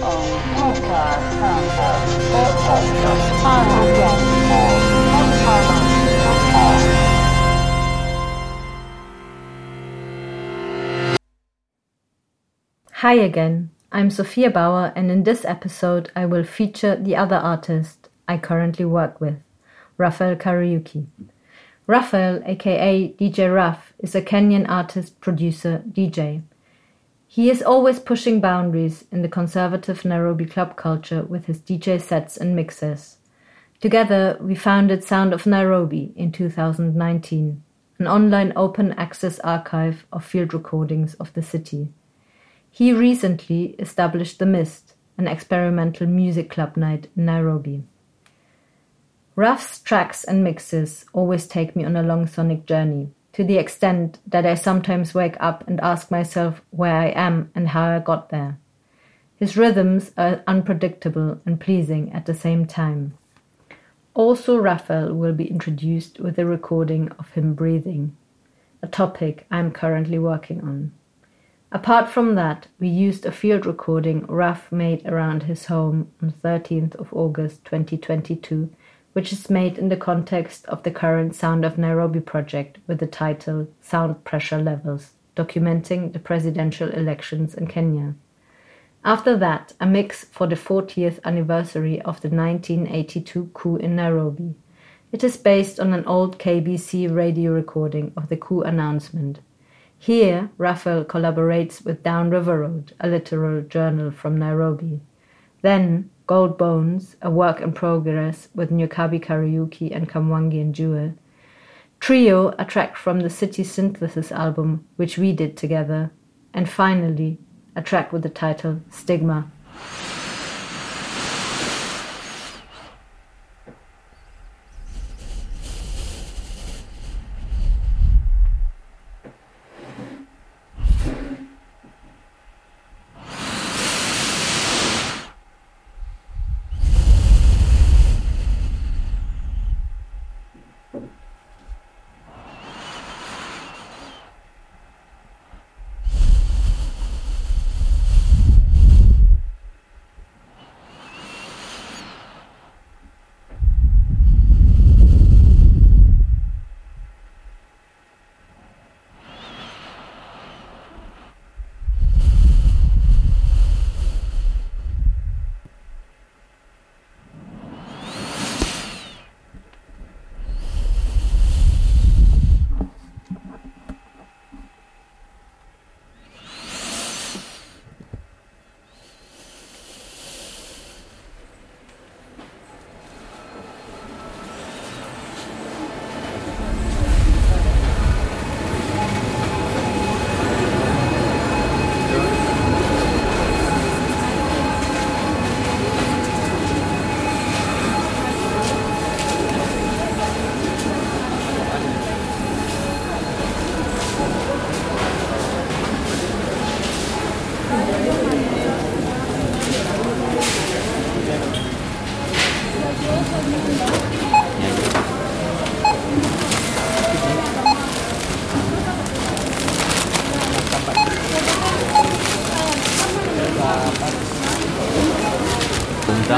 Hi again, I'm Sophia Bauer and in this episode I will feature the other artist I currently work with, Raphael Kariuki. Raphael, aka DJ Ruff, is a Kenyan artist, producer, DJ. He is always pushing boundaries in the conservative Nairobi club culture with his DJ sets and mixes. Together, we founded Sound of Nairobi in 2019, an online open access archive of field recordings of the city. He recently established The Mist, an experimental music club night in Nairobi. Ruff's tracks and mixes always take me on a long sonic journey, to the extent that I sometimes wake up and ask myself where I am and how I got there. His rhythms are unpredictable and pleasing at the same time. Also, Raphael will be introduced with a recording of him breathing, a topic I am currently working on. Apart from that, we used a field recording Ruff made around his home on 13th of August 2022, which is made in the context of the current Sound of Nairobi project with the title Sound Pressure Levels, documenting the presidential elections in Kenya. After that, a mix for the 40th anniversary of the 1982 coup in Nairobi. It is based on an old KBC radio recording of the coup announcement here, Raphael collaborates with Down River Road, a literal journal from Nairobi. Then, Gold Bones, a work in progress with Nyakabi Kariuki and Kamwangi and Jewel. Trio, a track from the City Synthesis album, which we did together. And finally, a track with the title Stigma.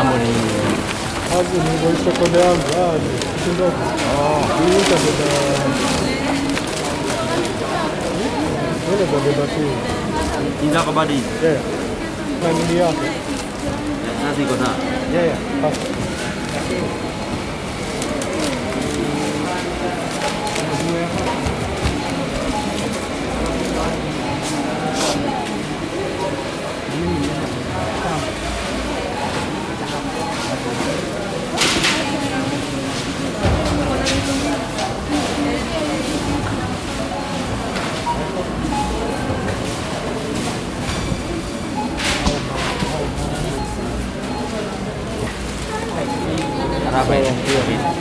az Unigoico de Andrade, de novo. Fica, Olha, vou ver aqui. Ainda acabou de ir? É. Vai me liar. Já sei gostar? É, é. Apa yang?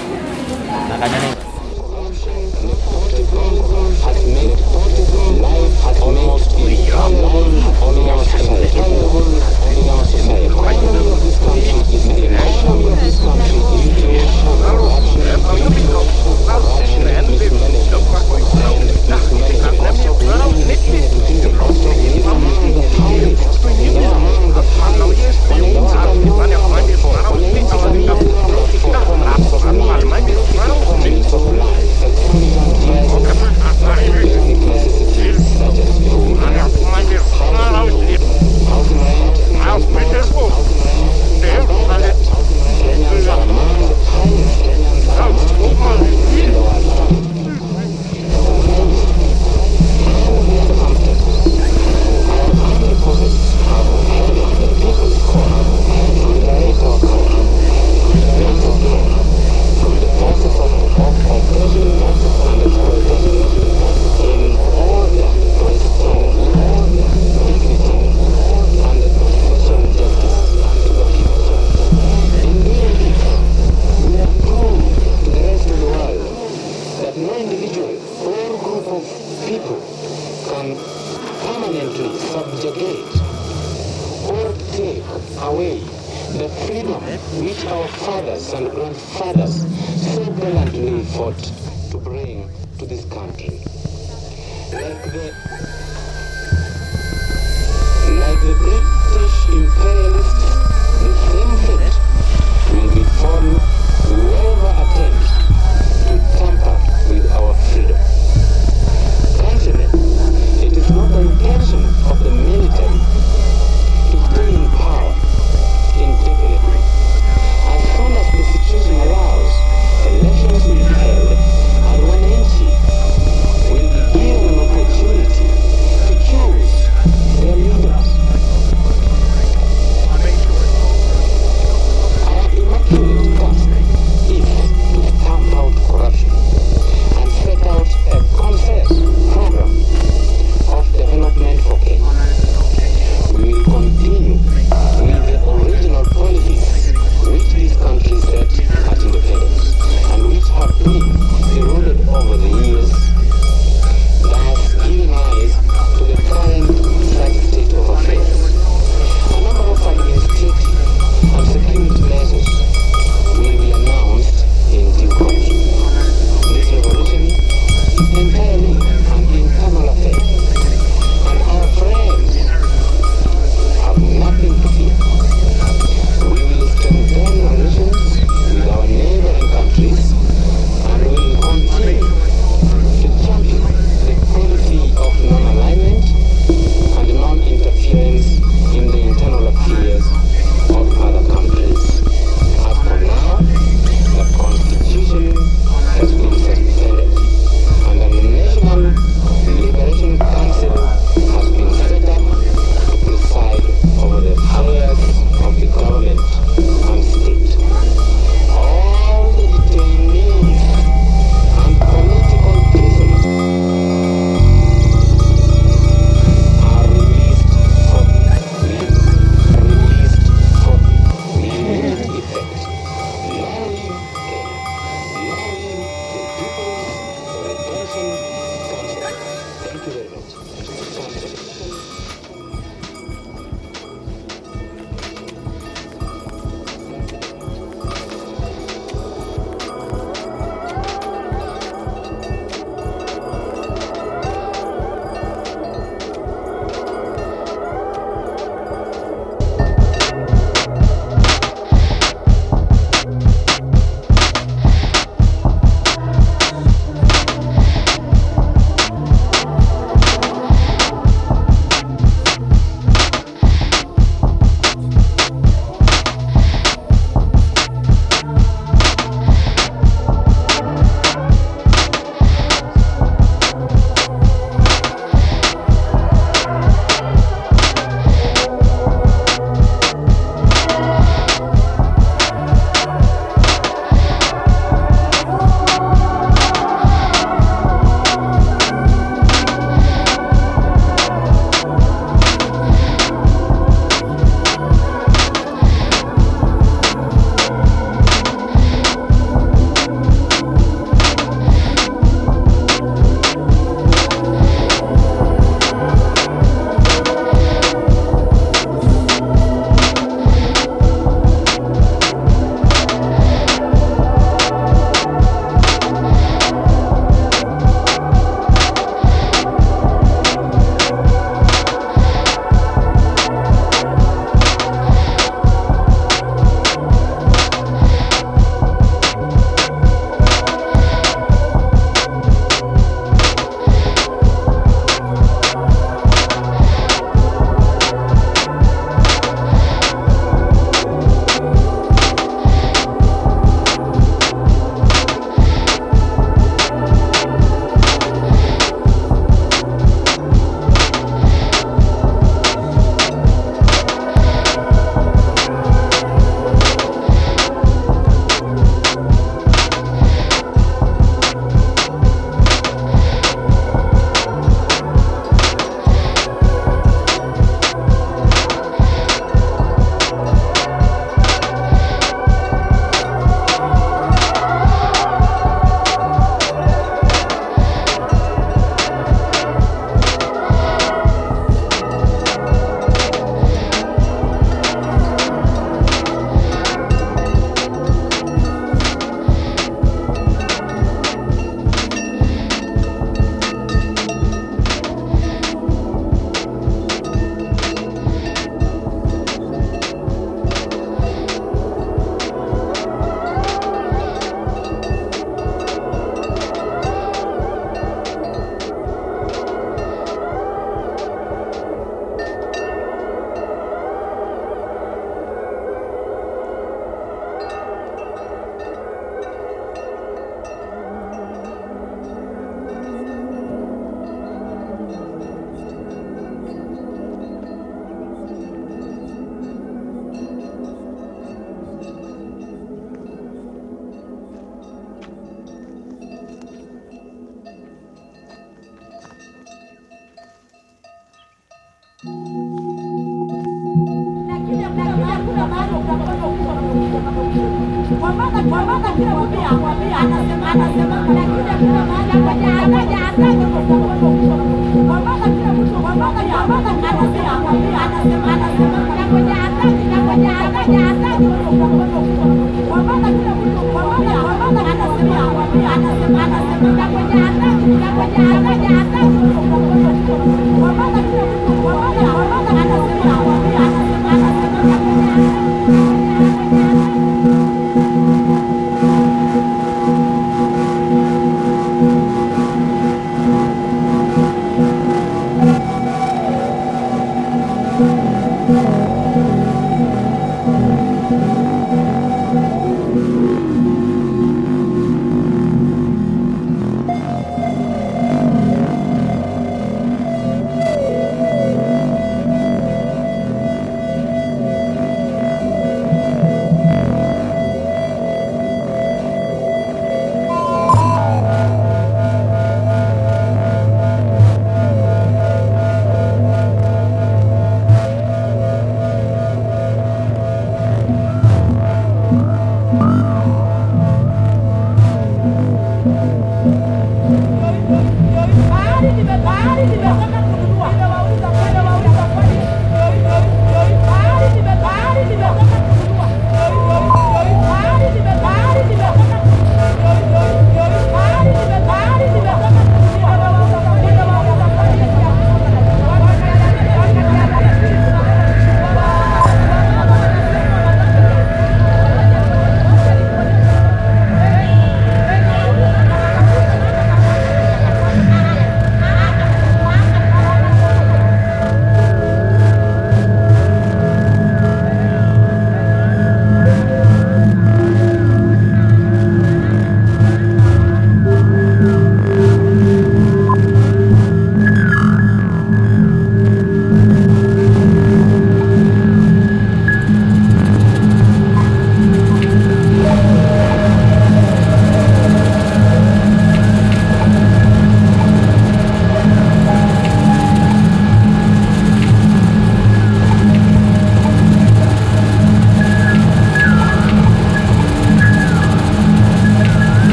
Come on,